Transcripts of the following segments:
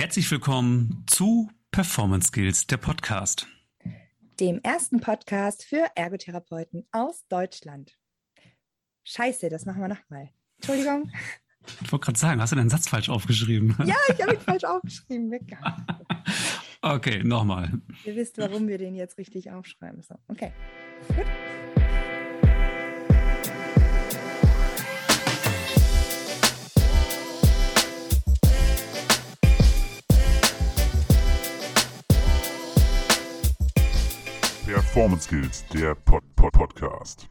Herzlich willkommen zu Performance Skills, der Podcast. Dem ersten Podcast für Ergotherapeuten aus Deutschland. Scheiße, das machen wir nochmal. Entschuldigung. Ich wollte gerade sagen, hast du deinen Satz falsch aufgeschrieben? Ja, ich habe ihn falsch aufgeschrieben. okay, nochmal. Ihr wisst, warum wir den jetzt richtig aufschreiben. So, okay. Gut. Performance Skills, der Pod -Pod Podcast.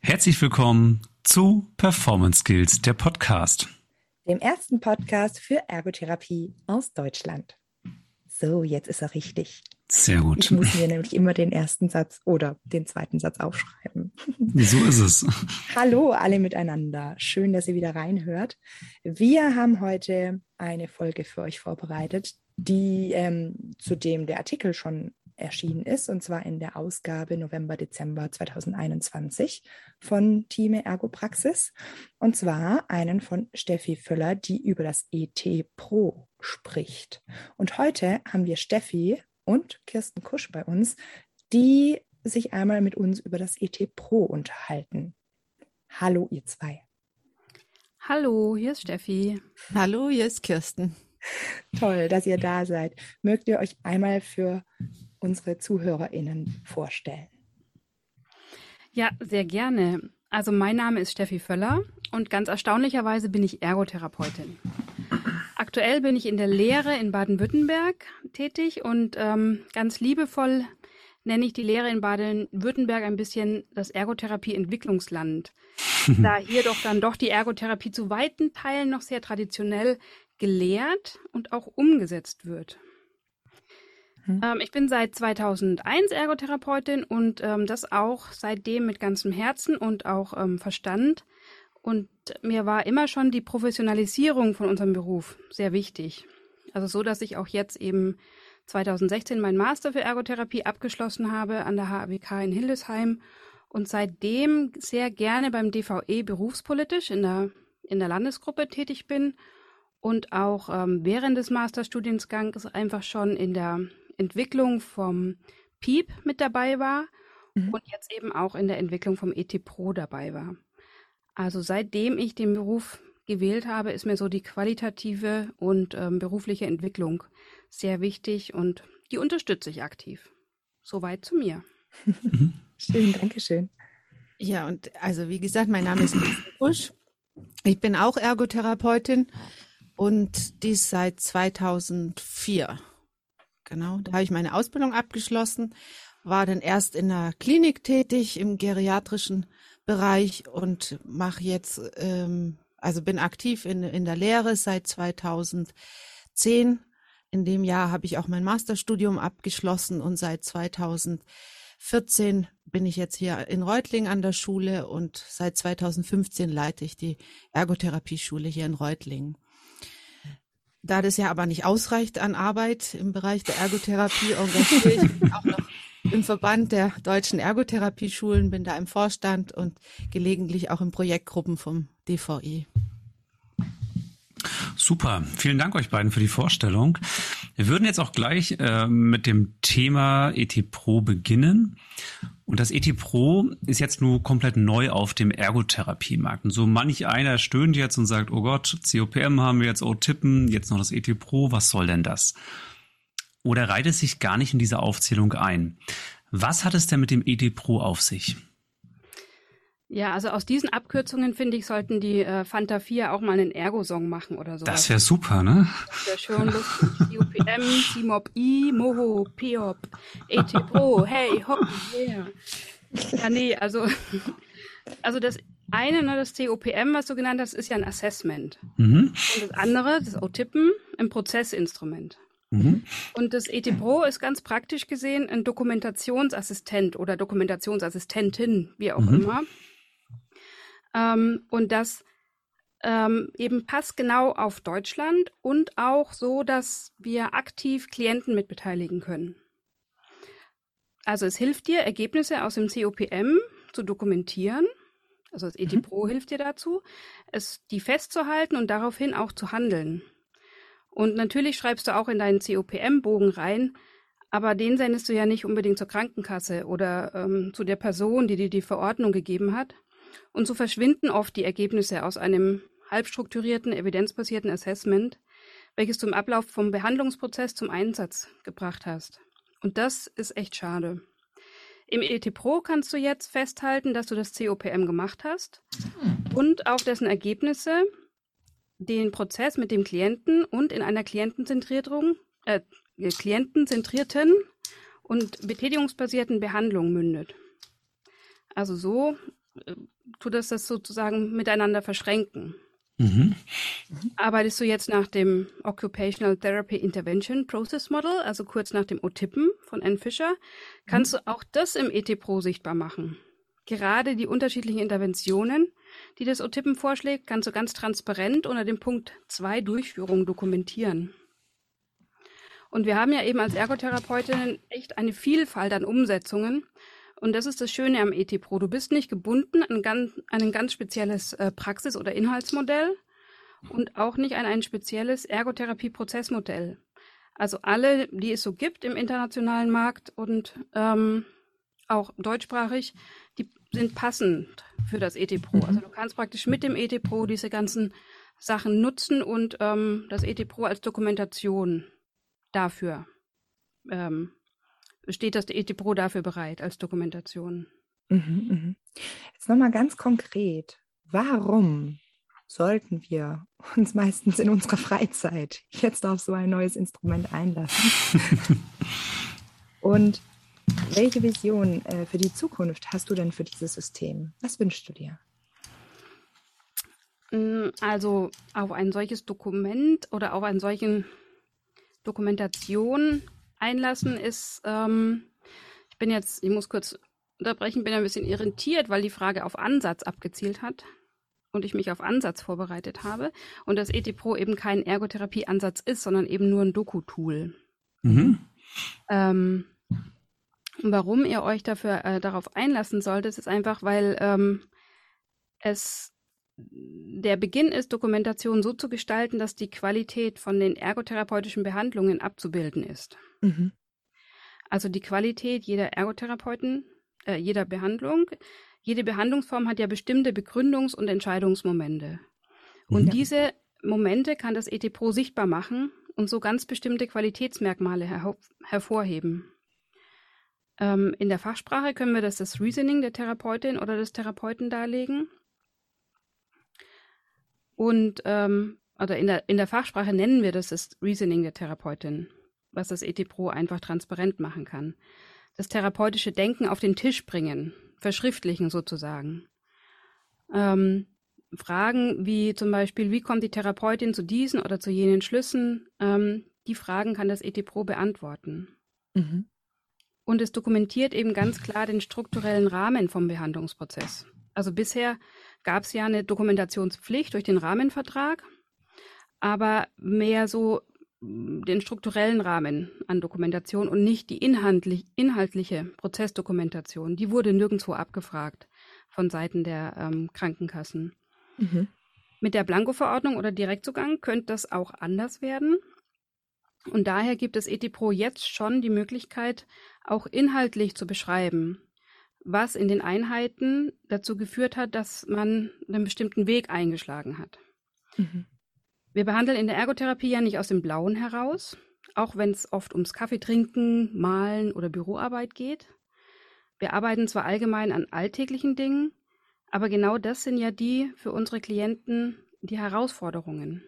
Herzlich willkommen zu Performance Skills, der Podcast. Dem ersten Podcast für Ergotherapie aus Deutschland. So, jetzt ist er richtig. Sehr gut. Ich muss mir nämlich immer den ersten Satz oder den zweiten Satz aufschreiben. So ist es. Hallo alle miteinander. Schön, dass ihr wieder reinhört. Wir haben heute eine Folge für euch vorbereitet, die ähm, zu dem der Artikel schon erschienen ist, und zwar in der Ausgabe November-Dezember 2021 von Time Ergopraxis. Und zwar einen von Steffi Völler, die über das ET Pro spricht. Und heute haben wir Steffi und Kirsten Kusch bei uns, die sich einmal mit uns über das ET Pro unterhalten. Hallo, ihr zwei. Hallo, hier ist Steffi. Hallo, hier ist Kirsten. Toll, dass ihr da seid. Mögt ihr euch einmal für unsere ZuhörerInnen vorstellen? Ja, sehr gerne. Also mein Name ist Steffi Völler und ganz erstaunlicherweise bin ich Ergotherapeutin. Aktuell bin ich in der Lehre in Baden-Württemberg tätig und ähm, ganz liebevoll nenne ich die Lehre in Baden-Württemberg ein bisschen das Ergotherapie-Entwicklungsland, da hier doch dann doch die Ergotherapie zu weiten Teilen noch sehr traditionell gelehrt und auch umgesetzt wird. Mhm. Ähm, ich bin seit 2001 Ergotherapeutin und ähm, das auch seitdem mit ganzem Herzen und auch ähm, Verstand. Und mir war immer schon die Professionalisierung von unserem Beruf sehr wichtig. Also so, dass ich auch jetzt eben 2016 meinen Master für Ergotherapie abgeschlossen habe an der HAWK in Hildesheim und seitdem sehr gerne beim DVE berufspolitisch in der, in der Landesgruppe tätig bin und auch ähm, während des Masterstudiengangs einfach schon in der Entwicklung vom PIEP mit dabei war mhm. und jetzt eben auch in der Entwicklung vom ET Pro dabei war. Also seitdem ich den Beruf gewählt habe, ist mir so die qualitative und ähm, berufliche Entwicklung sehr wichtig und die unterstütze ich aktiv. Soweit zu mir. schön, danke schön. Ja, und also wie gesagt, mein Name ist Busch. Ich bin auch Ergotherapeutin und dies seit 2004. Genau, da habe ich meine Ausbildung abgeschlossen, war dann erst in der Klinik tätig im geriatrischen Bereich und mache jetzt, ähm, also bin aktiv in, in der Lehre seit 2010. In dem Jahr habe ich auch mein Masterstudium abgeschlossen und seit 2014 bin ich jetzt hier in Reutling an der Schule und seit 2015 leite ich die Ergotherapieschule hier in Reutling. Da das ja aber nicht ausreicht an Arbeit im Bereich der Ergotherapie, engagiere ich mich auch noch im Verband der deutschen Ergotherapieschulen, bin da im Vorstand und gelegentlich auch in Projektgruppen vom DVI. Super, vielen Dank euch beiden für die Vorstellung. Wir würden jetzt auch gleich äh, mit dem Thema ET Pro beginnen. Und das ET Pro ist jetzt nur komplett neu auf dem Ergotherapiemarkt. Und so manch einer stöhnt jetzt und sagt, oh Gott, COPM haben wir jetzt, oh Tippen, jetzt noch das ET Pro, was soll denn das? Oder reiht es sich gar nicht in diese Aufzählung ein? Was hat es denn mit dem ET Pro auf sich? Ja, also aus diesen Abkürzungen, finde ich, sollten die äh, Fanta 4 auch mal einen Ergo-Song machen oder so. Das wäre super, ne? Das wäre schön lustig. COPM, CMOP I, Moho, Piop, ET Pro, hey, hopp, yeah. Ja, nee, also, also das eine, ne, das COPM, was du genannt hast, ist ja ein Assessment. Mhm. Und das andere, das O-Tippen, ein Prozessinstrument. Mhm. Und das ET Pro ist ganz praktisch gesehen ein Dokumentationsassistent oder Dokumentationsassistentin, wie auch mhm. immer. Ähm, und das ähm, eben passt genau auf Deutschland und auch so, dass wir aktiv Klienten mitbeteiligen können. Also es hilft dir, Ergebnisse aus dem COPM zu dokumentieren. Also das ET mhm. Pro hilft dir dazu, es die festzuhalten und daraufhin auch zu handeln. Und natürlich schreibst du auch in deinen COPM-Bogen rein, aber den sendest du ja nicht unbedingt zur Krankenkasse oder ähm, zu der Person, die dir die Verordnung gegeben hat. Und so verschwinden oft die Ergebnisse aus einem halbstrukturierten, evidenzbasierten Assessment, welches du im Ablauf vom Behandlungsprozess zum Einsatz gebracht hast. Und das ist echt schade. Im ET Pro kannst du jetzt festhalten, dass du das COPM gemacht hast und auf dessen Ergebnisse den Prozess mit dem Klienten und in einer Klientenzentrierung, äh, klientenzentrierten und betätigungsbasierten Behandlung mündet. Also so tut das sozusagen miteinander verschränken. Mhm. Arbeitest du jetzt nach dem Occupational Therapy Intervention Process Model, also kurz nach dem OTIPen von Ann Fisher, kannst mhm. du auch das im ET Pro sichtbar machen. Gerade die unterschiedlichen Interventionen, die das OTIPen vorschlägt, kannst du ganz transparent unter dem Punkt 2 Durchführung dokumentieren. Und wir haben ja eben als Ergotherapeutinnen echt eine Vielfalt an Umsetzungen. Und das ist das Schöne am ET Pro. Du bist nicht gebunden an, ganz, an ein ganz spezielles äh, Praxis- oder Inhaltsmodell und auch nicht an ein spezielles Ergotherapie-Prozessmodell. Also alle, die es so gibt im internationalen Markt und ähm, auch deutschsprachig, die sind passend für das ET Pro. Also du kannst praktisch mit dem ET Pro diese ganzen Sachen nutzen und ähm, das ET Pro als Dokumentation dafür ähm, steht das ET Pro dafür bereit als Dokumentation. Mhm, mhm. Jetzt nochmal ganz konkret. Warum sollten wir uns meistens in unserer Freizeit jetzt auf so ein neues Instrument einlassen? Und welche Vision äh, für die Zukunft hast du denn für dieses System? Was wünschst du dir? Mm, also auf ein solches Dokument oder auf einen solchen Dokumentation einlassen ist, ähm, ich bin jetzt, ich muss kurz unterbrechen, bin ein bisschen irritiert, weil die Frage auf Ansatz abgezielt hat und ich mich auf Ansatz vorbereitet habe und das ET Pro eben kein Ergotherapie-Ansatz ist, sondern eben nur ein Doku-Tool. Mhm. Ähm, warum ihr euch dafür äh, darauf einlassen solltet, ist einfach, weil ähm, es der Beginn ist, Dokumentation so zu gestalten, dass die Qualität von den ergotherapeutischen Behandlungen abzubilden ist. Mhm. Also die Qualität jeder Ergotherapeuten, äh, jeder Behandlung. Jede Behandlungsform hat ja bestimmte Begründungs- und Entscheidungsmomente. Und mhm. diese Momente kann das ET Pro sichtbar machen und so ganz bestimmte Qualitätsmerkmale her hervorheben. Ähm, in der Fachsprache können wir das das Reasoning der Therapeutin oder des Therapeuten darlegen. Und ähm, oder in der, in der Fachsprache nennen wir das das Reasoning der Therapeutin, was das ET Pro einfach transparent machen kann. Das therapeutische Denken auf den Tisch bringen, verschriftlichen sozusagen. Ähm, Fragen wie zum Beispiel, wie kommt die Therapeutin zu diesen oder zu jenen Schlüssen? Ähm, die Fragen kann das ET Pro beantworten. Mhm. Und es dokumentiert eben ganz klar den strukturellen Rahmen vom Behandlungsprozess. Also bisher gab es ja eine Dokumentationspflicht durch den Rahmenvertrag, aber mehr so den strukturellen Rahmen an Dokumentation und nicht die inhaltlich, inhaltliche Prozessdokumentation. Die wurde nirgendwo abgefragt von Seiten der ähm, Krankenkassen. Mhm. Mit der Blanko-Verordnung oder Direktzugang könnte das auch anders werden. Und daher gibt es ETIPRO jetzt schon die Möglichkeit, auch inhaltlich zu beschreiben, was in den Einheiten dazu geführt hat, dass man einen bestimmten Weg eingeschlagen hat. Mhm. Wir behandeln in der Ergotherapie ja nicht aus dem Blauen heraus, auch wenn es oft ums Kaffeetrinken, Malen oder Büroarbeit geht. Wir arbeiten zwar allgemein an alltäglichen Dingen, aber genau das sind ja die für unsere Klienten die Herausforderungen.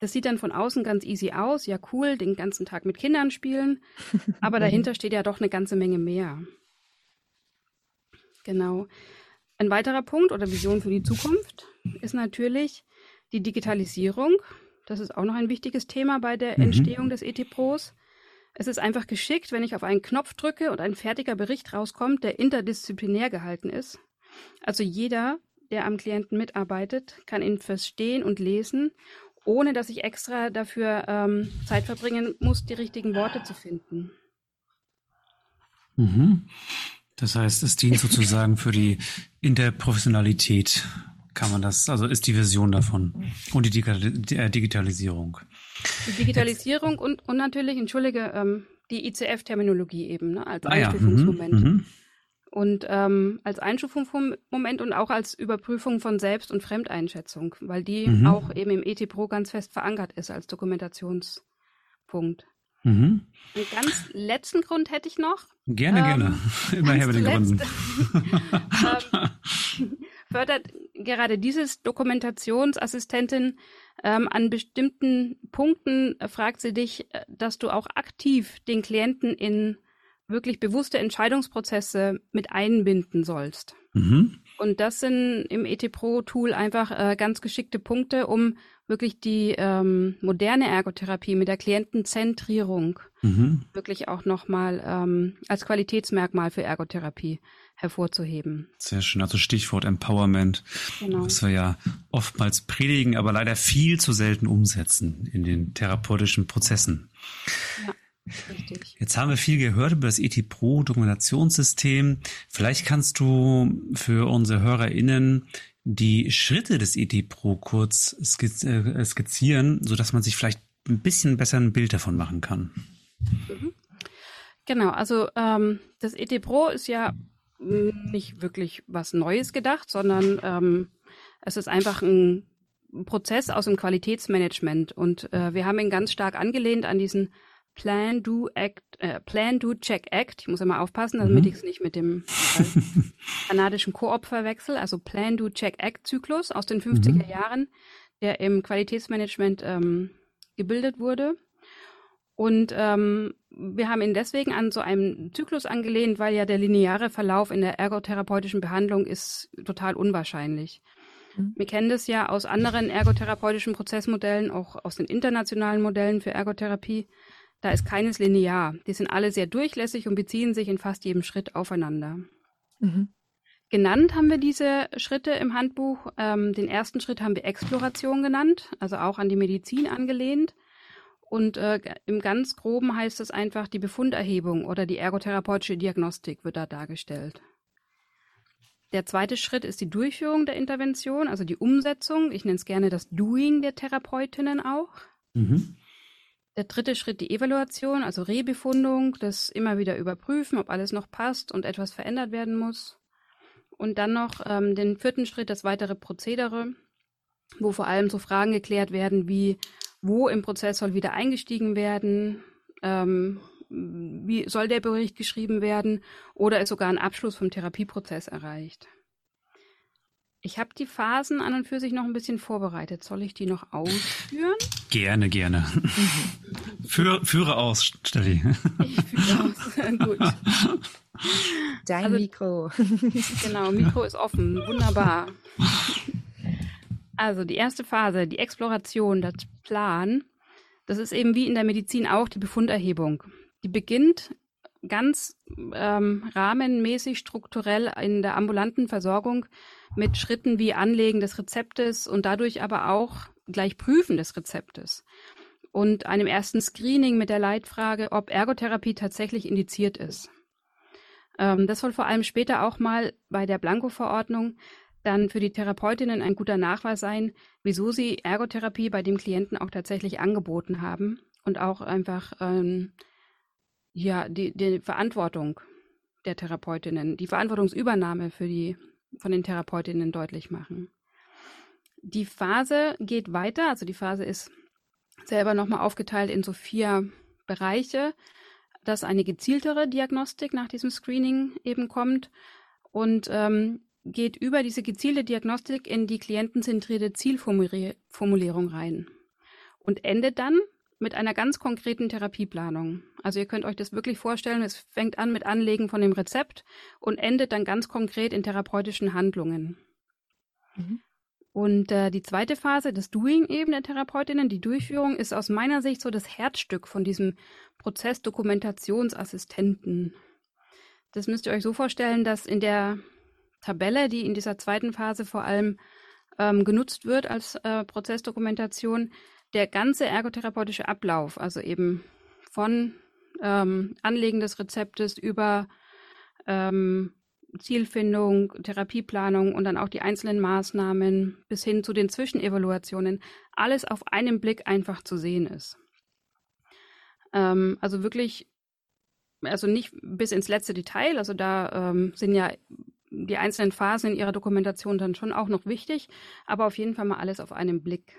Das sieht dann von außen ganz easy aus, ja cool, den ganzen Tag mit Kindern spielen, aber dahinter steht ja doch eine ganze Menge mehr. Genau. Ein weiterer Punkt oder Vision für die Zukunft ist natürlich die Digitalisierung. Das ist auch noch ein wichtiges Thema bei der mhm. Entstehung des ET-Pros. Es ist einfach geschickt, wenn ich auf einen Knopf drücke und ein fertiger Bericht rauskommt, der interdisziplinär gehalten ist. Also jeder, der am Klienten mitarbeitet, kann ihn verstehen und lesen, ohne dass ich extra dafür ähm, Zeit verbringen muss, die richtigen Worte zu finden. Mhm. Das heißt, es dient sozusagen für die Interprofessionalität kann man das, also ist die Vision davon und die äh, Digitalisierung. Die Digitalisierung und, und natürlich, entschuldige, ähm, die ICF-Terminologie eben, ne, als Ah ja, Einstufungsmoment. mhm, mhm. Und ähm, als Einstufungsmoment und auch als Überprüfung von Selbst- und Fremdeinschätzung, weil die Mhm. auch eben im ET Pro ganz fest verankert ist als Dokumentationspunkt. Mhm. Einen ganz letzten Grund hätte ich noch. Gerne, Ähm, gerne. Immer her mit den Gründen. ähm, fördert gerade dieses Dokumentationsassistentin ähm, an bestimmten Punkten, äh, fragt sie dich, äh, dass du auch aktiv den Klienten in wirklich bewusste Entscheidungsprozesse mit einbinden sollst. Mhm. Und das sind im ET Pro Tool einfach äh, ganz geschickte Punkte, um wirklich die ähm, moderne Ergotherapie mit der Klientenzentrierung Mhm. wirklich auch nochmal ähm, als Qualitätsmerkmal für Ergotherapie hervorzuheben. Sehr schön. Also Stichwort Empowerment, Genau. was wir ja oftmals predigen, aber leider viel zu selten umsetzen in den therapeutischen Prozessen. Richtig. Jetzt haben wir viel gehört über das ET Pro Dokumentationssystem. Vielleicht kannst du für unsere HörerInnen die Schritte des ET Pro kurz skiz äh, skizzieren, so dass man sich vielleicht ein bisschen besser ein Bild davon machen kann. Genau, also ähm, das ET Pro ist ja nicht wirklich was Neues gedacht, sondern ähm, es ist einfach ein Prozess aus dem Qualitätsmanagement und äh, wir haben ihn ganz stark angelehnt an diesen Plan, Do, Act, äh, Plan, Do, Check, Act. Ich muss immer aufpassen, damit Mhm. ich es nicht mit dem äh, kanadischen Koop verwechsel. Also Plan, Do, Check, Act Zyklus aus den 50er Jahren, der im Qualitätsmanagement ähm, gebildet wurde. Und ähm, wir haben ihn deswegen an so einem Zyklus angelehnt, weil ja der lineare Verlauf in der ergotherapeutischen Behandlung ist total unwahrscheinlich. Mhm. Wir kennen das ja aus anderen ergotherapeutischen Prozessmodellen, auch aus den internationalen Modellen für Ergotherapie. Da ist keines linear. Die sind alle sehr durchlässig und beziehen sich in fast jedem Schritt aufeinander. Mhm. Genannt haben wir diese Schritte im Handbuch. Ähm, den ersten Schritt haben wir Exploration genannt, also auch an die Medizin angelehnt. Und äh, im ganz groben heißt es einfach, die Befunderhebung oder die ergotherapeutische Diagnostik wird da dargestellt. Der zweite Schritt ist die Durchführung der Intervention, also die Umsetzung. Ich nenne es gerne das Doing der Therapeutinnen auch. Mhm. Der dritte Schritt die Evaluation, also Rebefundung, das immer wieder überprüfen, ob alles noch passt und etwas verändert werden muss. Und dann noch ähm, den vierten Schritt, das weitere Prozedere, wo vor allem so Fragen geklärt werden wie, wo im Prozess soll wieder eingestiegen werden, ähm, wie soll der Bericht geschrieben werden oder ist sogar ein Abschluss vom Therapieprozess erreicht. Ich habe die Phasen an und für sich noch ein bisschen vorbereitet. Soll ich die noch ausführen? Gerne, gerne. Führe, führe aus, Steffi. Ich fühle aus. Gut. Dein Also- Mikro. Genau, Mikro ist offen. Wunderbar. Also die erste Phase, die Exploration, das Plan, das ist eben wie in der Medizin auch die Befunderhebung. Die beginnt ganz ähm, rahmenmäßig strukturell in der ambulanten Versorgung mit Schritten wie Anlegen des Rezeptes und dadurch aber auch gleich Prüfen des Rezeptes und einem ersten Screening mit der Leitfrage, ob Ergotherapie tatsächlich indiziert ist. Ähm, das soll vor allem später auch mal bei der Blanko-Verordnung dann für die Therapeutinnen ein guter Nachweis sein, wieso sie Ergotherapie bei dem Klienten auch tatsächlich angeboten haben und auch einfach ähm, ja die, die Verantwortung der Therapeutinnen, die Verantwortungsübernahme für die von den Therapeutinnen deutlich machen. Die Phase geht weiter, also die Phase ist selber nochmal aufgeteilt in so vier Bereiche, dass eine gezieltere Diagnostik nach diesem Screening eben kommt und ähm, geht über diese gezielte Diagnostik in die klientenzentrierte Zielformulierung rein und endet dann mit einer ganz konkreten Therapieplanung. Also ihr könnt euch das wirklich vorstellen, es fängt an mit Anlegen von dem Rezept und endet dann ganz konkret in therapeutischen Handlungen. Mhm. Und äh, die zweite Phase, das Doing eben der Therapeutinnen, die Durchführung, ist aus meiner Sicht so das Herzstück von diesem Prozess Dokumentationsassistenten. Das müsst ihr euch so vorstellen, dass in der Tabelle, die in dieser zweiten Phase vor allem ähm, genutzt wird als äh, Prozessdokumentation, der ganze ergotherapeutische Ablauf, also eben von ähm, Anlegen des Rezeptes über ähm, Zielfindung, Therapieplanung und dann auch die einzelnen Maßnahmen bis hin zu den Zwischenevaluationen alles auf einen Blick einfach zu sehen ist. Ähm, also wirklich, also nicht bis ins letzte Detail, also da ähm, sind ja die einzelnen Phasen in ihrer Dokumentation dann schon auch noch wichtig, aber auf jeden Fall mal alles auf einen Blick.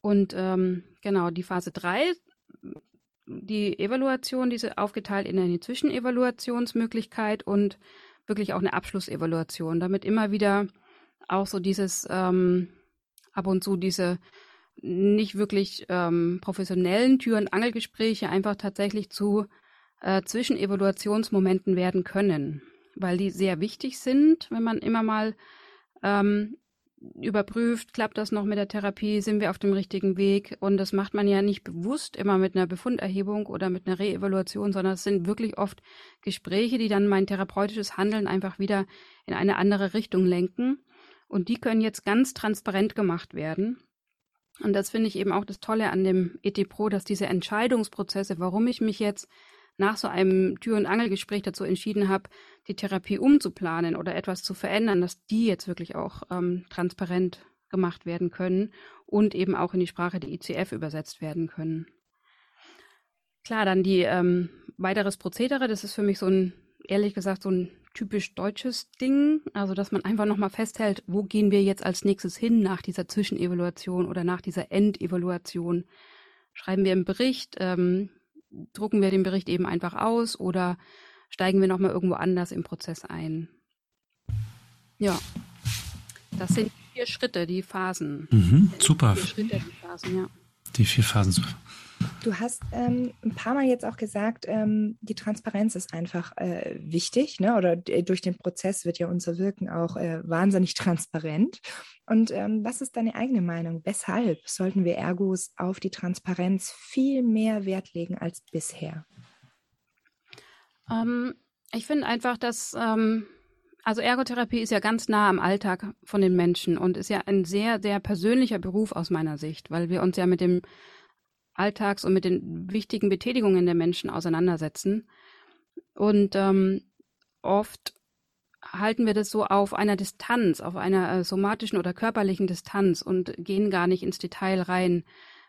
Und ähm, genau, die Phase 3 die Evaluation, diese aufgeteilt in eine Zwischenevaluationsmöglichkeit und wirklich auch eine Abschlussevaluation, damit immer wieder auch so dieses ähm, ab und zu diese nicht wirklich ähm, professionellen Tür- und Angelgespräche einfach tatsächlich zu äh, Zwischenevaluationsmomenten werden können, weil die sehr wichtig sind, wenn man immer mal ähm, überprüft, klappt das noch mit der Therapie, sind wir auf dem richtigen Weg. Und das macht man ja nicht bewusst immer mit einer Befunderhebung oder mit einer Reevaluation, sondern es sind wirklich oft Gespräche, die dann mein therapeutisches Handeln einfach wieder in eine andere Richtung lenken. Und die können jetzt ganz transparent gemacht werden. Und das finde ich eben auch das Tolle an dem ET Pro, dass diese Entscheidungsprozesse, warum ich mich jetzt nach so einem Tür- und Angelgespräch dazu entschieden habe, die Therapie umzuplanen oder etwas zu verändern, dass die jetzt wirklich auch ähm, transparent gemacht werden können und eben auch in die Sprache der ICF übersetzt werden können. Klar, dann die ähm, weiteres Prozedere, das ist für mich so ein, ehrlich gesagt, so ein typisch deutsches Ding, also dass man einfach nochmal festhält, wo gehen wir jetzt als nächstes hin nach dieser Zwischenevaluation oder nach dieser Endevaluation. Schreiben wir einen Bericht, ähm, drucken wir den Bericht eben einfach aus oder steigen wir nochmal irgendwo anders im Prozess ein? Ja, das sind die vier Schritte, die Phasen. Mhm, super. Die vier Schritte, die Phasen, ja. Die vier Phasen. Du hast ähm, ein paar Mal jetzt auch gesagt, ähm, die Transparenz ist einfach äh, wichtig, ne? oder durch den Prozess wird ja unser Wirken auch äh, wahnsinnig transparent. Und ähm, was ist deine eigene Meinung? Weshalb sollten wir Ergos auf die Transparenz viel mehr Wert legen als bisher? Ähm, ich finde einfach, dass ähm, also Ergotherapie ist ja ganz nah am Alltag von den Menschen und ist ja ein sehr, sehr persönlicher Beruf aus meiner Sicht, weil wir uns ja mit dem Alltags- und mit den wichtigen Betätigungen der Menschen auseinandersetzen. Und ähm, oft halten wir das so auf einer Distanz, auf einer äh, somatischen oder körperlichen Distanz und gehen gar nicht ins Detail rein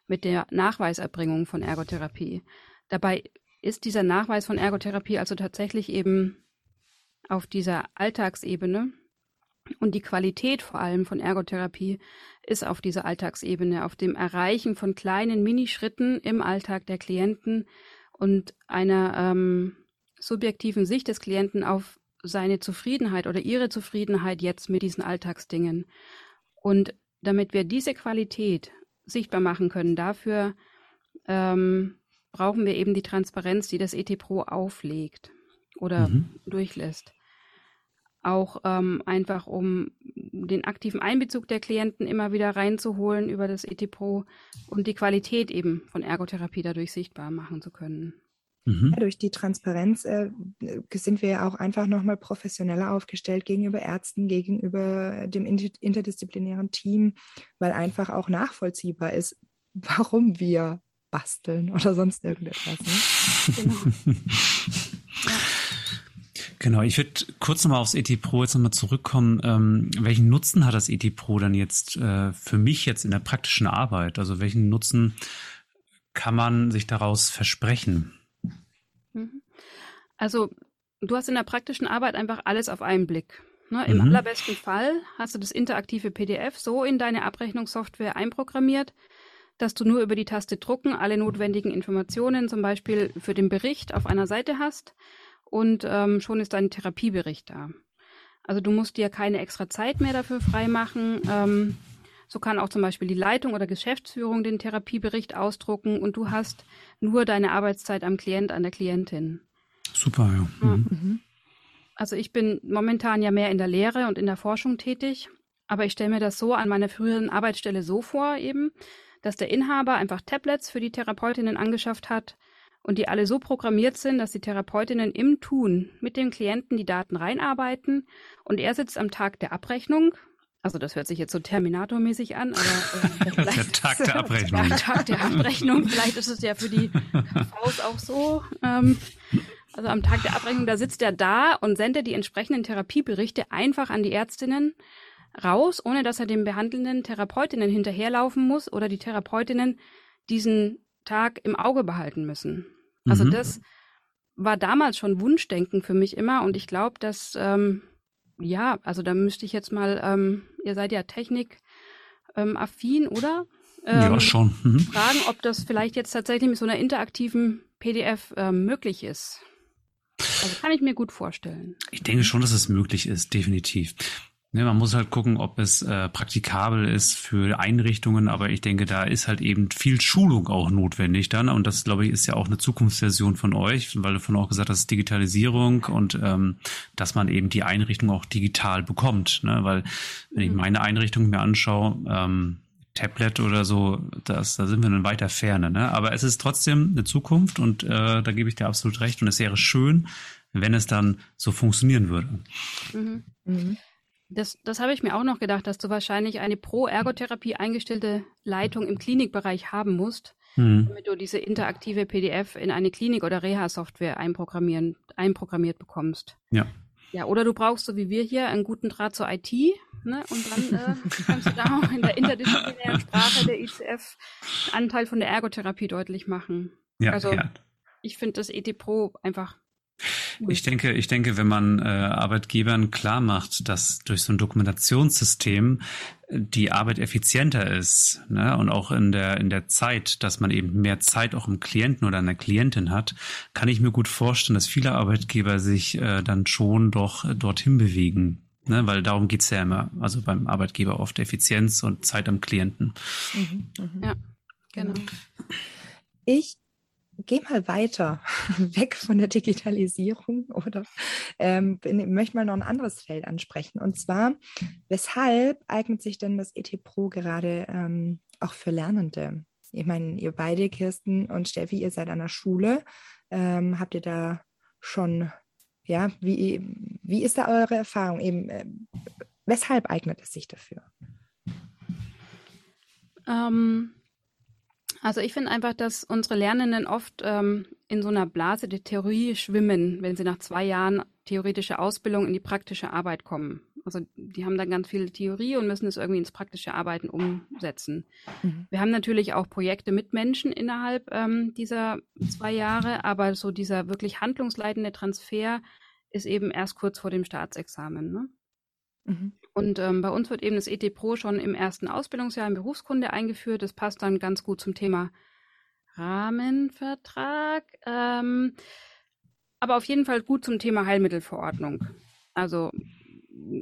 mit der Nachweiserbringung von Ergotherapie. Dabei ist dieser Nachweis von Ergotherapie also tatsächlich eben auf dieser Alltagsebene und die Qualität vor allem von Ergotherapie ist auf dieser Alltagsebene, auf dem Erreichen von kleinen Minischritten im Alltag der Klienten und einer ähm, subjektiven Sicht des Klienten auf seine Zufriedenheit oder ihre Zufriedenheit jetzt mit diesen Alltagsdingen. Und damit wir diese Qualität sichtbar machen können, dafür ähm, brauchen wir eben die Transparenz, die das ET Pro auflegt oder mhm. durchlässt auch ähm, einfach um den aktiven Einbezug der Klienten immer wieder reinzuholen über das ETPro und die Qualität eben von Ergotherapie dadurch sichtbar machen zu können. Mhm. Ja, durch die Transparenz äh, sind wir ja auch einfach nochmal professioneller aufgestellt gegenüber Ärzten, gegenüber dem interdisziplinären Team, weil einfach auch nachvollziehbar ist, warum wir basteln oder sonst irgendetwas. Ne? Genau. Genau, ich würde kurz nochmal aufs ET Pro jetzt nochmal zurückkommen. Ähm, welchen Nutzen hat das ET Pro dann jetzt äh, für mich jetzt in der praktischen Arbeit? Also welchen Nutzen kann man sich daraus versprechen? Mhm. Also du hast in der praktischen Arbeit einfach alles auf einen Blick. Ne? Im mhm. allerbesten Fall hast du das interaktive PDF so in deine Abrechnungssoftware einprogrammiert, dass du nur über die Taste drucken alle notwendigen Informationen, zum Beispiel für den Bericht auf einer Seite hast und ähm, schon ist dein Therapiebericht da. Also du musst dir keine extra Zeit mehr dafür freimachen. Ähm, so kann auch zum Beispiel die Leitung oder Geschäftsführung den Therapiebericht ausdrucken und du hast nur deine Arbeitszeit am Klient, an der Klientin. Super, ja. ja. Mhm. Also ich bin momentan ja mehr in der Lehre und in der Forschung tätig, aber ich stelle mir das so an meiner früheren Arbeitsstelle so vor eben, dass der Inhaber einfach Tablets für die Therapeutinnen angeschafft hat, und die alle so programmiert sind, dass die Therapeutinnen im Tun mit dem Klienten die Daten reinarbeiten und er sitzt am Tag der Abrechnung. Also das hört sich jetzt so Terminator-mäßig an, aber äh, der Tag der Abrechnung. Der Tag der Abrechnung. Vielleicht ist es ja für die KVs auch so. Ähm, Also am Tag der Abrechnung, da sitzt er da und sendet die entsprechenden Therapieberichte einfach an die Ärztinnen raus, ohne dass er den behandelnden Therapeutinnen hinterherlaufen muss oder die Therapeutinnen diesen Tag im Auge behalten müssen. Also Mhm. das war damals schon Wunschdenken für mich immer und ich glaube, dass ähm, ja, also da müsste ich jetzt mal, ähm, ihr seid ja Technik ähm, oder? ja, Ähm, schon. Mhm. fragen, ob das vielleicht jetzt tatsächlich mit so einer interaktiven PDF ähm, möglich ist. Also kann ich mir gut vorstellen. Ich denke schon, dass es möglich ist, definitiv. Ne, man muss halt gucken, ob es äh, praktikabel ist für Einrichtungen, aber ich denke, da ist halt eben viel Schulung auch notwendig dann. Und das, glaube ich, ist ja auch eine Zukunftsversion von euch, weil du von auch gesagt hast, Digitalisierung und ähm, dass man eben die Einrichtung auch digital bekommt. Ne? Weil wenn ich Mhm. meine Einrichtung mir anschaue, ähm, Tablet oder so, das, da sind wir in weiter Ferne. Ne? Aber es ist trotzdem eine Zukunft und äh, da gebe ich dir absolut recht. Und es wäre schön, wenn es dann so funktionieren würde. Mhm. Mhm. Das, das habe ich mir auch noch gedacht, dass du wahrscheinlich eine pro Ergotherapie eingestellte Leitung im Klinikbereich haben musst, Hm. damit du diese interaktive PDF in eine Klinik- oder Reha-Software einprogrammieren, einprogrammiert bekommst. Ja. Ja, oder du brauchst, so wie wir hier, einen guten Draht zur IT, ne? Und dann äh, kannst du da auch in der interdisziplinären Sprache der ICF einen Anteil von der Ergotherapie deutlich machen. Ja, Also- ja. Ich finde das ET Pro einfach. Ich denke, ich denke, wenn man äh, Arbeitgebern klar macht, dass durch so ein Dokumentationssystem äh, die Arbeit effizienter ist, ne, und auch in der in der Zeit, dass man eben mehr Zeit auch im Klienten oder einer Klientin hat, kann ich mir gut vorstellen, dass viele Arbeitgeber sich äh, dann schon doch äh, dorthin bewegen. Ne, weil darum geht's ja immer, also beim Arbeitgeber oft Effizienz und Zeit am Klienten. Mhm. Mhm. Ja. Genau. Ich gehe mal weiter, weg von der Digitalisierung oder ähm, möchte mal noch ein anderes Feld ansprechen. Und zwar, weshalb eignet sich denn das ET Pro gerade ähm, auch für Lernende? Ich meine, ihr beide, Kirsten und Steffi, ihr seid an der Schule. Ähm, habt ihr da schon, ja, wie, wie ist da eure Erfahrung? Eben, ähm, weshalb eignet es sich dafür? Ähm, also ich finde einfach, dass unsere Lernenden oft ähm, in so einer Blase der Theorie schwimmen, wenn sie nach zwei Jahren theoretische Ausbildung in die praktische Arbeit kommen. Also die haben dann ganz viel Theorie und müssen es irgendwie ins praktische Arbeiten umsetzen. Mhm. Wir haben natürlich auch Projekte mit Menschen innerhalb ähm, dieser zwei Jahre, aber so dieser wirklich handlungsleitende Transfer ist eben erst kurz vor dem Staatsexamen. Ne? Mhm. Und ähm, bei uns wird eben das ET Pro schon im ersten Ausbildungsjahr in Berufskunde eingeführt. Das passt dann ganz gut zum Thema Rahmenvertrag. Ähm, aber auf jeden Fall gut zum Thema Heilmittelverordnung. Also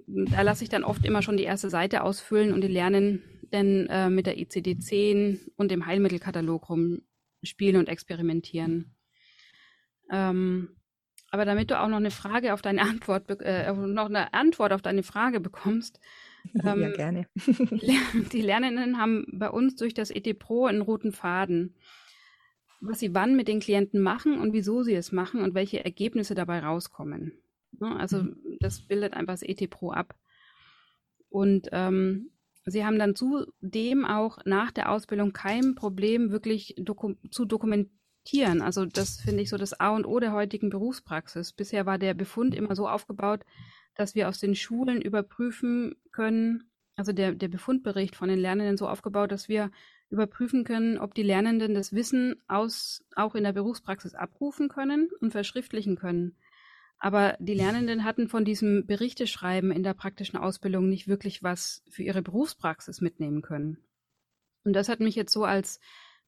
da lasse ich dann oft immer schon die erste Seite ausfüllen und die lernen dann äh, mit der ICD-10 und dem Heilmittelkatalog rumspielen und experimentieren. Ähm, aber damit du auch noch eine Frage auf deine Antwort, äh, noch eine Antwort auf deine Frage bekommst, ja, Ähm, gerne. die Ler- die Lernenden haben bei uns durch das ET Pro einen roten Faden, was sie wann mit den Klienten machen und wieso sie es machen und welche Ergebnisse dabei rauskommen. Ne, Also das bildet einfach das ET Pro ab. Und ähm, sie haben dann zudem auch nach der Ausbildung kein Problem, wirklich doku zu dokumentieren. Also das finde ich so das A und O der heutigen Berufspraxis. Bisher war der Befund immer so aufgebaut, dass wir aus den Schulen überprüfen können, also der, der Befundbericht von den Lernenden so aufgebaut, dass wir überprüfen können, ob die Lernenden das Wissen aus, auch in der Berufspraxis abrufen können und verschriftlichen können. Aber die Lernenden hatten von diesem Berichteschreiben in der praktischen Ausbildung nicht wirklich was für ihre Berufspraxis mitnehmen können. Und das hat mich jetzt so als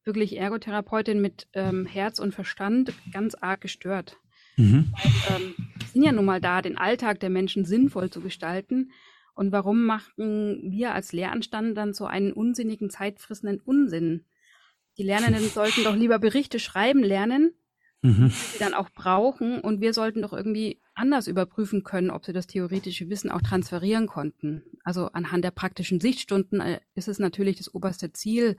wirklich Ergotherapeutin mit ähm, Herz und Verstand ganz arg gestört Mhm. ähm, sind ja nun mal da, den Alltag der Menschen sinnvoll zu gestalten. Und warum machen wir als Lehranstand dann so einen unsinnigen, zeitfressenden Unsinn? Die Lernenden sollten doch lieber Berichte schreiben lernen, Mhm. die sie dann auch brauchen. Und wir sollten doch irgendwie anders überprüfen können, ob sie das theoretische Wissen auch transferieren konnten. Also anhand der praktischen Sichtstunden äh, ist es natürlich das oberste Ziel,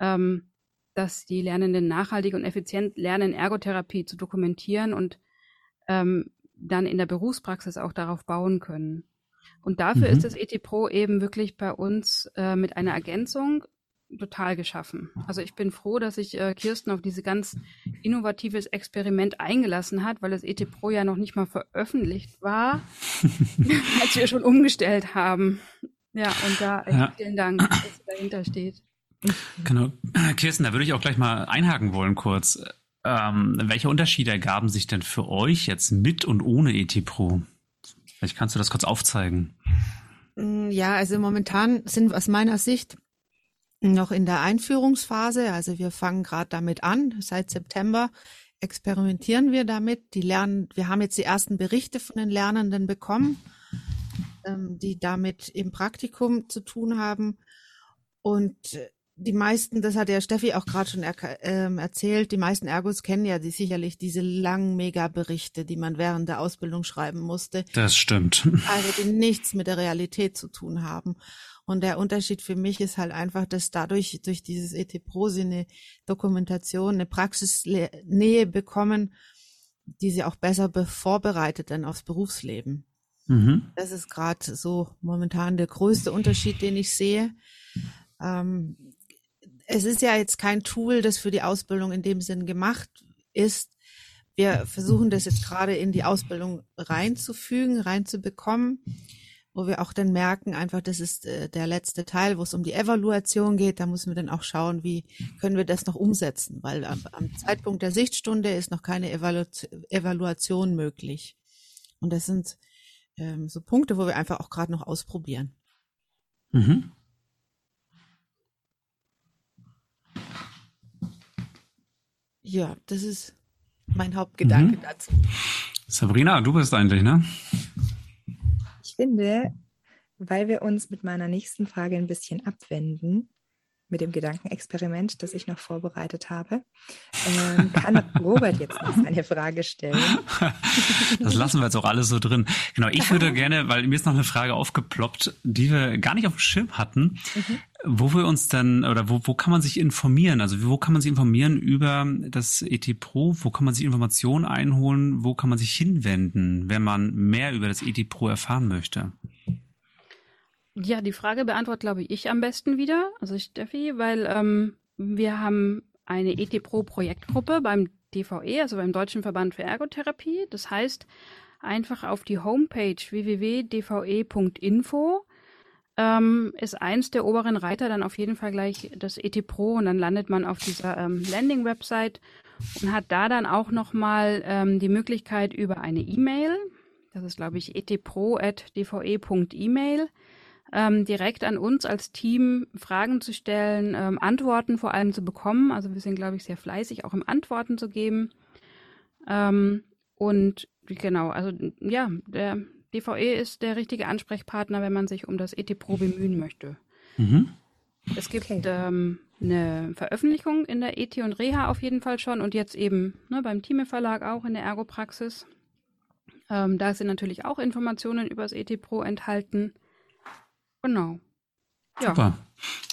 ähm, dass die Lernenden nachhaltig und effizient lernen, Ergotherapie zu dokumentieren und ähm, dann in der Berufspraxis auch darauf bauen können. Und dafür Mhm. ist das ET Pro eben wirklich bei uns äh, mit einer Ergänzung total geschaffen. Also ich bin froh, dass sich äh, Kirsten auf diese ganz innovatives Experiment eingelassen hat, weil das ET Pro ja noch nicht mal veröffentlicht war, als wir schon umgestellt haben. Ja, und da ja. vielen Dank, dass sie dahinter steht. Genau. Kirsten, da würde ich auch gleich mal einhaken wollen kurz. Ähm, welche Unterschiede ergaben sich denn für euch jetzt mit und ohne ET Pro? Vielleicht kannst du das kurz aufzeigen. Mm, ja, also momentan sind aus meiner Sicht noch in der Einführungsphase. Also wir fangen gerade damit an. Seit September experimentieren wir damit. Die lernen, wir haben jetzt die ersten Berichte von den Lernenden bekommen, ähm, die damit im Praktikum zu tun haben. Und die meisten, das hat ja Steffi auch gerade schon er, ähm, erzählt, die meisten Ergos kennen ja die, sicherlich diese langen Mega-Berichte, die man während der Ausbildung schreiben musste. Das stimmt. Also die nichts mit der Realität zu tun haben. Und der Unterschied für mich ist halt einfach, dass dadurch, durch dieses ET Pro sie eine Dokumentation, eine Praxisnähe bekommen, die sie auch besser vorbereitet dann aufs Berufsleben. Mhm. Das ist gerade so momentan der größte Unterschied, den ich sehe. Ähm, es ist ja jetzt kein Tool, das für die Ausbildung in dem Sinn gemacht ist. Wir versuchen das jetzt gerade in die Ausbildung reinzufügen, reinzubekommen, wo wir auch dann merken, einfach, das ist äh, der letzte Teil, wo es um die Evaluation geht. Da müssen wir dann auch schauen, wie können wir das noch umsetzen, weil am, am Zeitpunkt der Sichtstunde ist noch keine Evalu Evaluation möglich. Und das sind ähm, so Punkte, wo wir einfach auch gerade noch ausprobieren. Mhm. Ja, das ist mein Hauptgedanke mhm. dazu. Sabrina, du bist eigentlich, ne? Ich finde, weil wir uns mit meiner nächsten Frage ein bisschen abwenden, mit dem Gedankenexperiment, das ich noch vorbereitet habe, ähm, kann Robert jetzt noch eine Frage stellen. Das lassen wir jetzt auch alles so drin. Genau, ich würde gerne, weil mir ist noch eine Frage aufgeploppt, die wir gar nicht auf dem Schirm hatten, mhm. Wo wir uns dann, oder wo, wo kann man sich informieren? Also wo kann man sich informieren über das ET Pro? Wo kann man sich Informationen einholen? Wo kann man sich hinwenden, wenn man mehr über das ET Pro erfahren möchte? Ja, die Frage beantwortet, glaube ich, am besten wieder, also Steffi, weil ähm, wir haben eine ET-Pro-Projektgruppe beim DVE, also beim Deutschen Verband für Ergotherapie. Das heißt, einfach auf die Homepage www.dve.info ähm, ist eins der oberen Reiter dann auf jeden Fall gleich das ET Pro und dann landet man auf dieser ähm, Landing-Website und hat da dann auch nochmal ähm, die Möglichkeit über eine E-Mail, das ist glaube ich etpro.dve.email, ähm, direkt an uns als Team Fragen zu stellen, ähm, Antworten vor allem zu bekommen. Also wir sind, glaube ich, sehr fleißig, auch im Antworten zu geben. Ähm, und genau, also ja, der DVE ist der richtige Ansprechpartner, wenn man sich um das ET Pro bemühen möchte. Mhm. Es gibt okay. ähm, eine Veröffentlichung in der ET und Reha auf jeden Fall schon und jetzt eben ne, beim Thieme Verlag auch in der Ergopraxis. Ähm, da sind natürlich auch Informationen über das ET Pro enthalten. Genau. Ja. Super.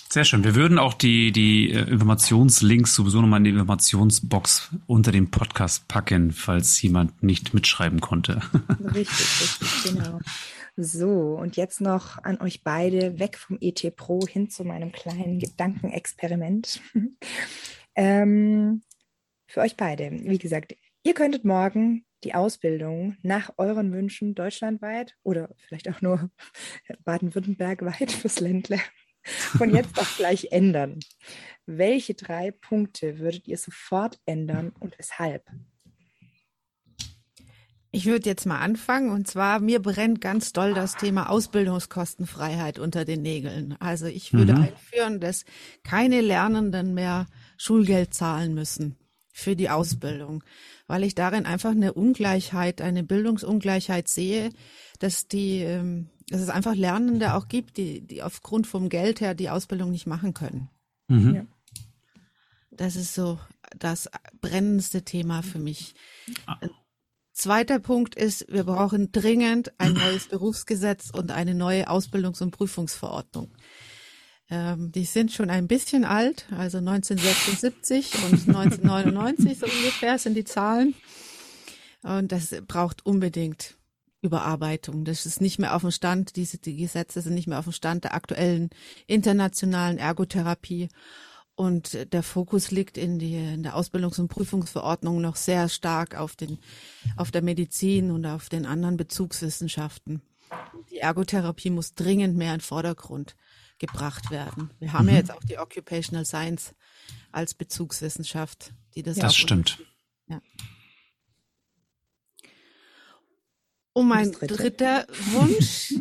Sehr schön. Wir würden auch die, die äh, Informationslinks sowieso nochmal in die Informationsbox unter dem Podcast packen, falls jemand nicht mitschreiben konnte. Richtig, richtig, genau. So, und jetzt noch an euch beide, weg vom ET Pro hin zu meinem kleinen Gedankenexperiment. ähm, für euch beide, wie gesagt, ihr könntet morgen die Ausbildung nach euren Wünschen deutschlandweit oder vielleicht auch nur Baden-Württemberg weit fürs Ländle von jetzt auf gleich ändern. Welche drei Punkte würdet ihr sofort ändern und weshalb? Ich würde jetzt mal anfangen und zwar mir brennt ganz doll das Thema Ausbildungskostenfreiheit unter den Nägeln. Also ich würde mhm. einführen, dass keine Lernenden mehr Schulgeld zahlen müssen für die Ausbildung weil ich darin einfach eine Ungleichheit, eine Bildungsungleichheit sehe, dass die, ähm, dass es einfach Lernende auch gibt, die, die aufgrund vom Geld her die Ausbildung nicht machen können. Mhm. Ja. Das ist so das brennendste Thema für mich. Ah. Zweiter Punkt ist, wir brauchen dringend ein neues Berufsgesetz und eine neue Ausbildungs- und Prüfungsverordnung. Ähm, die sind schon ein bisschen alt, also 1976 und 1999 so ungefähr sind die Zahlen. Und das braucht unbedingt Überarbeitung. Das ist nicht mehr auf dem Stand, diese die Gesetze sind nicht mehr auf dem Stand der aktuellen internationalen Ergotherapie. Und der Fokus liegt in, die, in der Ausbildungs- und Prüfungsverordnung noch sehr stark auf, den, auf der Medizin und auf den anderen Bezugswissenschaften. Die Ergotherapie muss dringend mehr in den Vordergrund gebracht werden. Wir haben mhm. ja jetzt auch die Occupational Science als Bezugswissenschaft, die das. Das stimmt. Ja. Und mein dritter Wunsch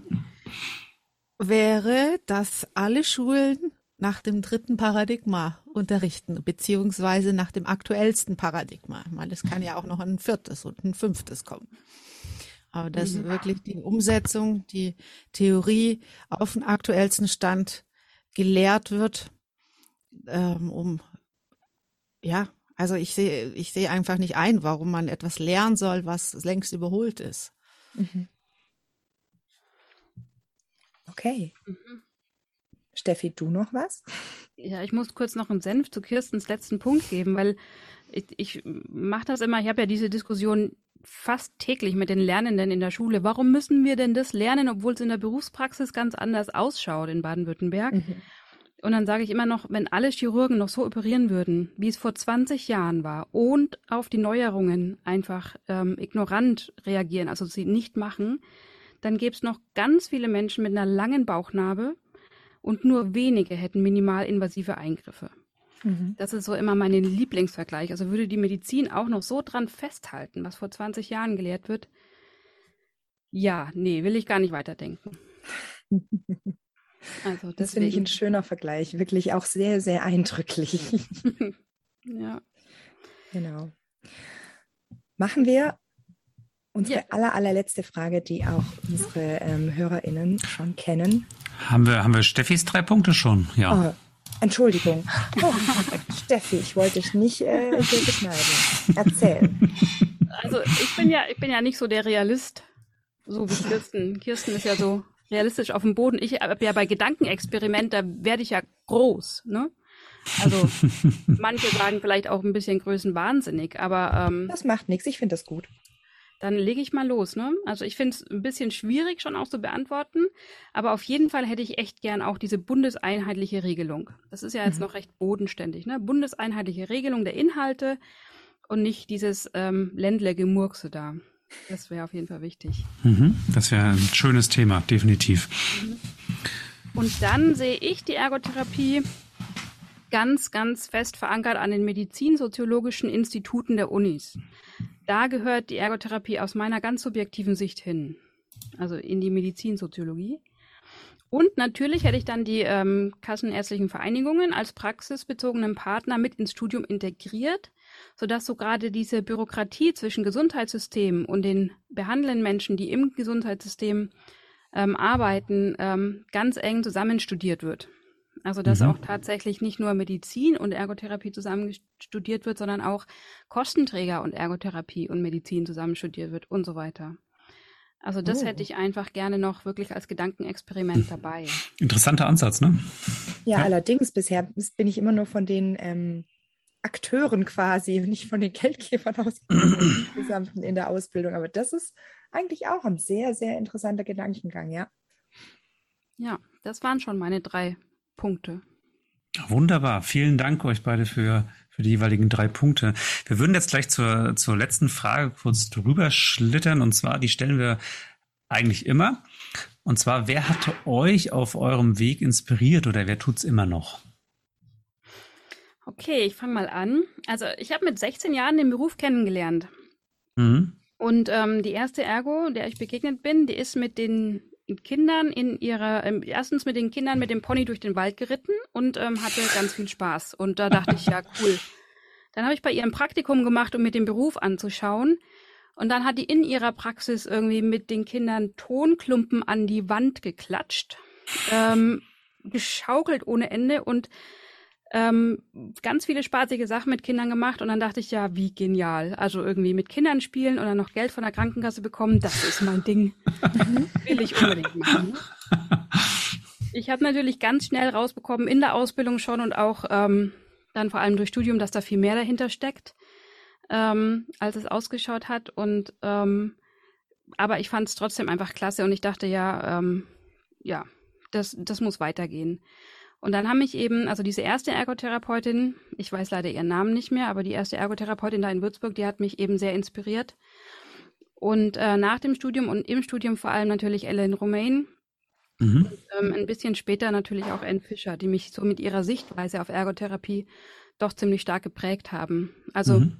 wäre, dass alle Schulen nach dem dritten Paradigma unterrichten, beziehungsweise nach dem aktuellsten Paradigma. Weil es kann ja auch noch ein viertes und ein fünftes kommen. Aber das ist wirklich die Umsetzung, die Theorie auf den aktuellsten Stand gelehrt wird, ähm, um, ja, also ich sehe, ich sehe einfach nicht ein, warum man etwas lernen soll, was längst überholt ist. Mhm. Okay. Mhm. Steffi, du noch was? Ja, ich muss kurz noch einen Senf zu Kirstens letzten Punkt geben, weil ich, ich mache das immer, ich habe ja diese Diskussion fast täglich mit den Lernenden in der Schule. Warum müssen wir denn das lernen, obwohl es in der Berufspraxis ganz anders ausschaut in Baden-Württemberg? Mhm. Und dann sage ich immer noch, wenn alle Chirurgen noch so operieren würden, wie es vor 20 Jahren war, und auf die Neuerungen einfach ähm, ignorant reagieren, also sie nicht machen, dann gäbe es noch ganz viele Menschen mit einer langen Bauchnarbe, und nur wenige hätten minimalinvasive Eingriffe. Mhm. Das ist so immer mein Lieblingsvergleich. Also würde die Medizin auch noch so dran festhalten, was vor 20 Jahren gelehrt wird. Ja, nee, will ich gar nicht weiterdenken. Also das finde ich ein schöner Vergleich, wirklich auch sehr, sehr eindrücklich. ja. Genau. Machen wir unsere ja. aller, allerletzte Frage, die auch unsere ähm, HörerInnen schon kennen. Haben wir, haben wir Steffis drei Punkte schon? Ja. Oh, Entschuldigung. Oh, Steffi, ich wollte dich nicht äh, beschneiden. Erzähl. Also ich bin ja, ich bin ja nicht so der Realist, so wie Kirsten. Kirsten ist ja so realistisch auf dem Boden. Ich habe ja bei Gedankenexperiment, da werde ich ja groß, ne? Also manche sagen vielleicht auch ein bisschen größenwahnsinnig, aber ähm, das macht nichts. Ich finde das gut. Dann lege ich mal los, ne? Also ich finde es ein bisschen schwierig schon auch zu beantworten, aber auf jeden Fall hätte ich echt gern auch diese bundeseinheitliche Regelung. Das ist ja jetzt mhm. noch recht bodenständig, ne? Bundeseinheitliche Regelung der Inhalte und nicht dieses ähm, Ländlergemurkse da. Das wäre auf jeden Fall wichtig. Mhm. Das wäre ein schönes Thema, definitiv. Mhm. Und dann sehe ich die Ergotherapie ganz, ganz fest verankert an den medizinsoziologischen Instituten der Unis da gehört die Ergotherapie aus meiner ganz subjektiven Sicht hin. Also in die Medizinsoziologie. Und natürlich hätte ich dann die ähm, kassenärztlichen Vereinigungen als praxisbezogenen Partner mit ins Studium integriert, sodass so gerade diese Bürokratie zwischen Gesundheitssystemen und den behandelnden Menschen, die im Gesundheitssystem ähm, arbeiten, ähm, ganz eng zusammen studiert wird. Also dass mhm. auch tatsächlich nicht nur Medizin und Ergotherapie zusammen studiert wird, sondern auch Kostenträger und Ergotherapie und Medizin zusammen studiert wird und so weiter. Also das oh. hätte ich einfach gerne noch wirklich als Gedankenexperiment dabei. Interessanter Ansatz, ne? Ja, ja. allerdings bisher bin ich immer nur von den ähm, Akteuren quasi, nicht von den Geldgebern ausgegangen in der Ausbildung. Aber das ist eigentlich auch ein sehr, sehr interessanter Gedankengang, ja. Ja, das waren schon meine drei Punkte. Wunderbar. Vielen Dank euch beide für, für die jeweiligen drei Punkte. Wir würden jetzt gleich zur, zur letzten Frage kurz drüber schlittern. Und zwar, die stellen wir eigentlich immer. Und zwar, wer hat euch auf eurem Weg inspiriert oder wer tut es immer noch? Okay, ich fange mal an. Also ich habe mit 16 Jahren den Beruf kennengelernt. Mhm. Und ähm, die erste Ergo, der ich begegnet bin, die ist mit den Kindern in ihrer, ähm, erstens mit den Kindern mit dem Pony durch den Wald geritten und ähm, hatte ganz viel Spaß. Und da dachte ich, ja, cool. Dann habe ich bei ihr ein Praktikum gemacht, um mir den Beruf anzuschauen. Und dann hat die in ihrer Praxis irgendwie mit den Kindern Tonklumpen an die Wand geklatscht, ähm, geschaukelt ohne Ende und ähm, ganz viele spaßige Sachen mit Kindern gemacht und dann dachte ich, ja, wie genial. Also irgendwie mit Kindern spielen oder noch Geld von der Krankenkasse bekommen, das ist mein Ding. Will ich unbedingt machen. Ne? Ich habe natürlich ganz schnell rausbekommen, in der Ausbildung schon und auch ähm, dann vor allem durch Studium, dass da viel mehr dahinter steckt, ähm, als es ausgeschaut hat. Und ähm, aber ich fand es trotzdem einfach klasse und ich dachte ja, ähm, ja, das, das muss weitergehen. Und dann haben mich eben, also diese erste Ergotherapeutin, ich weiß leider ihren Namen nicht mehr, aber die erste Ergotherapeutin da in Würzburg, die hat mich eben sehr inspiriert. Und äh, nach dem Studium und im Studium vor allem natürlich Ellen Romain. Mhm. Und, ähm, ein bisschen später natürlich auch Anne Fischer, die mich so mit ihrer Sichtweise auf Ergotherapie doch ziemlich stark geprägt haben. Also mhm.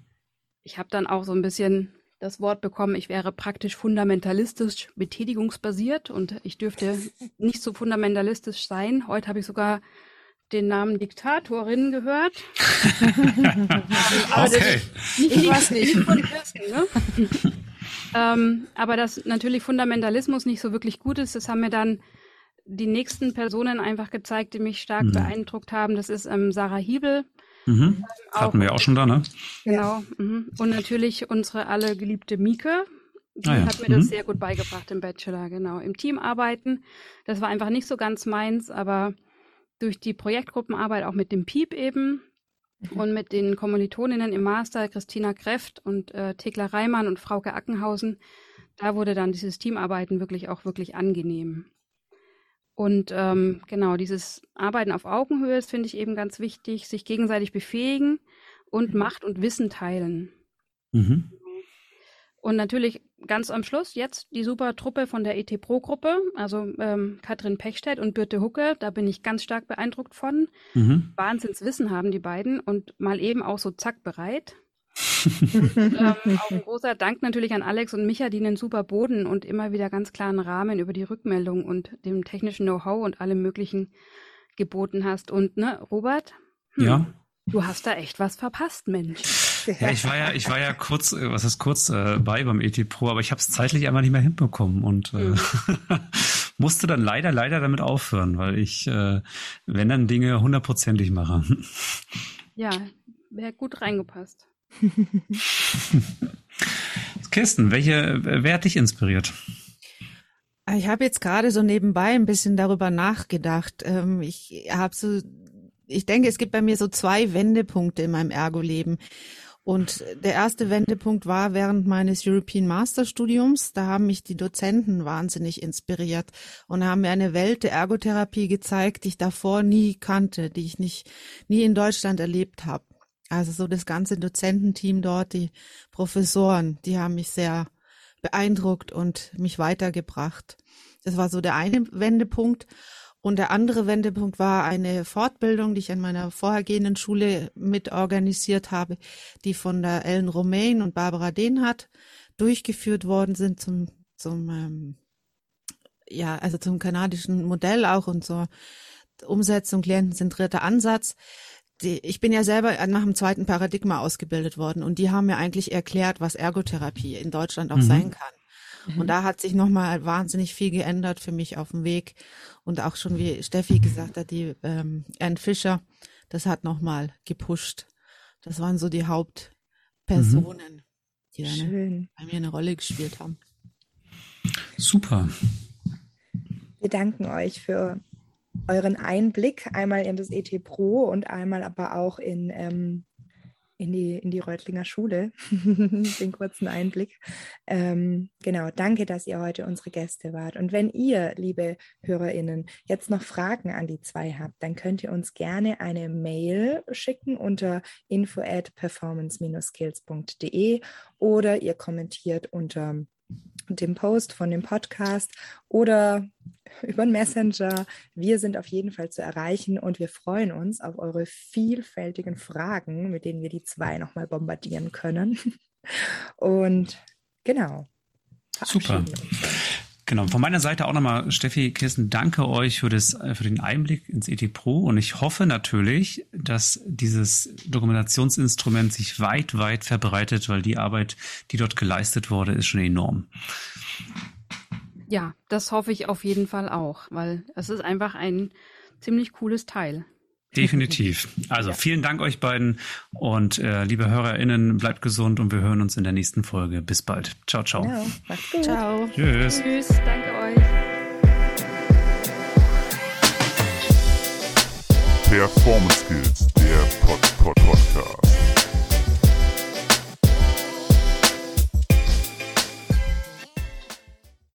ich habe dann auch so ein bisschen das Wort bekommen, ich wäre praktisch fundamentalistisch betätigungsbasiert und ich dürfte nicht so fundamentalistisch sein. Heute habe ich sogar den Namen Diktatorin gehört. okay. Nicht, ich weiß nicht. Von Kirsten, ne? ähm, aber dass natürlich Fundamentalismus nicht so wirklich gut ist, das haben mir dann die nächsten Personen einfach gezeigt, die mich stark mhm. beeindruckt haben. Das ist ähm, Sarah Hiebel, Mhm. Hatten wir auch schon da, ne? Genau. Mhm. Und natürlich unsere alle geliebte Mieke. Die ah, ja. hat mir mhm. das sehr gut beigebracht im Bachelor, genau. Im Team arbeiten. Das war einfach nicht so ganz meins, aber durch die Projektgruppenarbeit auch mit dem Piep eben mhm. und mit den Kommilitoninnen im Master, Christina Kreft und äh, Thekla Reimann und Frauke Ackenhausen, da wurde dann dieses Teamarbeiten wirklich auch wirklich angenehm. Und ähm, genau, dieses Arbeiten auf Augenhöhe ist, finde ich eben ganz wichtig, sich gegenseitig befähigen und mhm. Macht und Wissen teilen. Mhm. Und natürlich ganz am Schluss jetzt die super Truppe von der ET Pro Gruppe, also ähm, Katrin Pechstedt und Birte Hucke, da bin ich ganz stark beeindruckt von. Mhm. Wahnsinnswissen haben die beiden und mal eben auch so zack bereit ähm, auch ein großer Dank natürlich an Alex und Micha, die einen super Boden und immer wieder ganz klaren Rahmen über die Rückmeldung und dem technischen Know-how und allem Möglichen geboten hast. Und ne, Robert? Hm, ja. Du hast da echt was verpasst, Mensch. Ja, ich war ja, ich war ja kurz, äh, was ist kurz äh, bei beim ET Pro, aber ich habe es zeitlich einfach nicht mehr hinbekommen und äh, mhm. musste dann leider, leider damit aufhören, weil ich, äh, wenn dann Dinge hundertprozentig mache. Ja, wäre gut reingepasst. Kirsten, welche, wer hat dich inspiriert? Ich habe jetzt gerade so nebenbei ein bisschen darüber nachgedacht. Ähm, ich habe so, ich denke, es gibt bei mir so zwei Wendepunkte in meinem Ergo-Leben. Und der erste Wendepunkt war während meines European Master Studiums. Da haben mich die Dozenten wahnsinnig inspiriert und haben mir eine Welt der Ergotherapie gezeigt, die ich davor nie kannte, die ich nicht, nie in Deutschland erlebt habe. Also so das ganze Dozententeam dort, die Professoren, die haben mich sehr beeindruckt und mich weitergebracht. Das war so der eine Wendepunkt. Und der andere Wendepunkt war eine Fortbildung, die ich an meiner vorhergehenden Schule mit organisiert habe, die von der Ellen Romain und Barbara Dehnhardt durchgeführt worden sind zum, zum, ähm, ja, also zum kanadischen Modell auch und zur Umsetzung klientenzentrierter Ansatz die, ich bin ja selber nach dem zweiten Paradigma ausgebildet worden und die haben mir eigentlich erklärt, was Ergotherapie in Deutschland auch mhm. sein kann. Mhm. Und da hat sich nochmal wahnsinnig viel geändert für mich auf dem Weg. Und auch schon, wie Steffi gesagt hat, die ähm, Anne Fischer, das hat nochmal gepusht. Das waren so die Hauptpersonen, mhm. die da ne, bei mir eine Rolle gespielt haben. Super. Wir danken euch für euren Einblick einmal in das ET Pro und einmal aber auch in, ähm, in, die, in die Reutlinger Schule, den kurzen Einblick. Ähm, genau, danke, dass ihr heute unsere Gäste wart. Und wenn ihr, liebe HörerInnen, jetzt noch Fragen an die zwei habt, dann könnt ihr uns gerne eine Mail schicken unter info at performance-skills.de oder ihr kommentiert unter dem Post von dem Podcast oder über den Messenger. Wir sind auf jeden Fall zu erreichen und wir freuen uns auf eure vielfältigen Fragen, mit denen wir die zwei nochmal bombardieren können. Und genau. Super. Genau, von meiner Seite auch nochmal, Steffi, Kirsten, danke euch für, das, für den Einblick ins ET Pro und ich hoffe natürlich, dass dieses Dokumentationsinstrument sich weit, weit verbreitet, weil die Arbeit, die dort geleistet wurde, ist schon enorm. Ja, das hoffe ich auf jeden Fall auch, weil es ist einfach ein ziemlich cooles Teil. Definitiv. Also vielen Dank euch beiden und äh, liebe HörerInnen, bleibt gesund und wir hören uns in der nächsten Folge. Bis bald. Ciao, ciao. Genau. Macht's gut. Ciao. Tschüss. Tschüss. Danke euch. Performance Skills, der Pod, Pod Podcast.